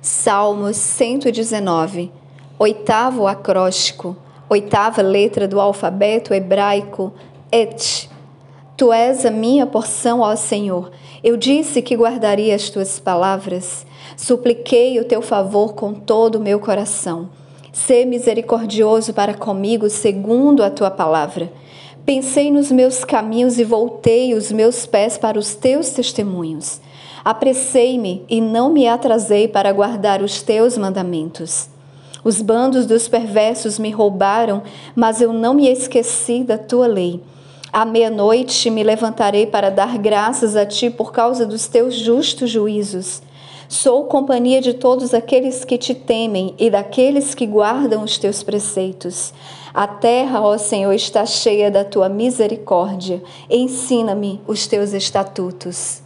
Salmos 119, oitavo acróstico, oitava letra do alfabeto hebraico, et. Tu és a minha porção, ó Senhor. Eu disse que guardaria as tuas palavras. Supliquei o teu favor com todo o meu coração. Sê misericordioso para comigo, segundo a tua palavra. Pensei nos meus caminhos e voltei os meus pés para os teus testemunhos. Apressei-me e não me atrasei para guardar os teus mandamentos. Os bandos dos perversos me roubaram, mas eu não me esqueci da tua lei. À meia-noite me levantarei para dar graças a ti por causa dos teus justos juízos. Sou companhia de todos aqueles que te temem e daqueles que guardam os teus preceitos. A terra, ó Senhor, está cheia da tua misericórdia. Ensina-me os teus estatutos.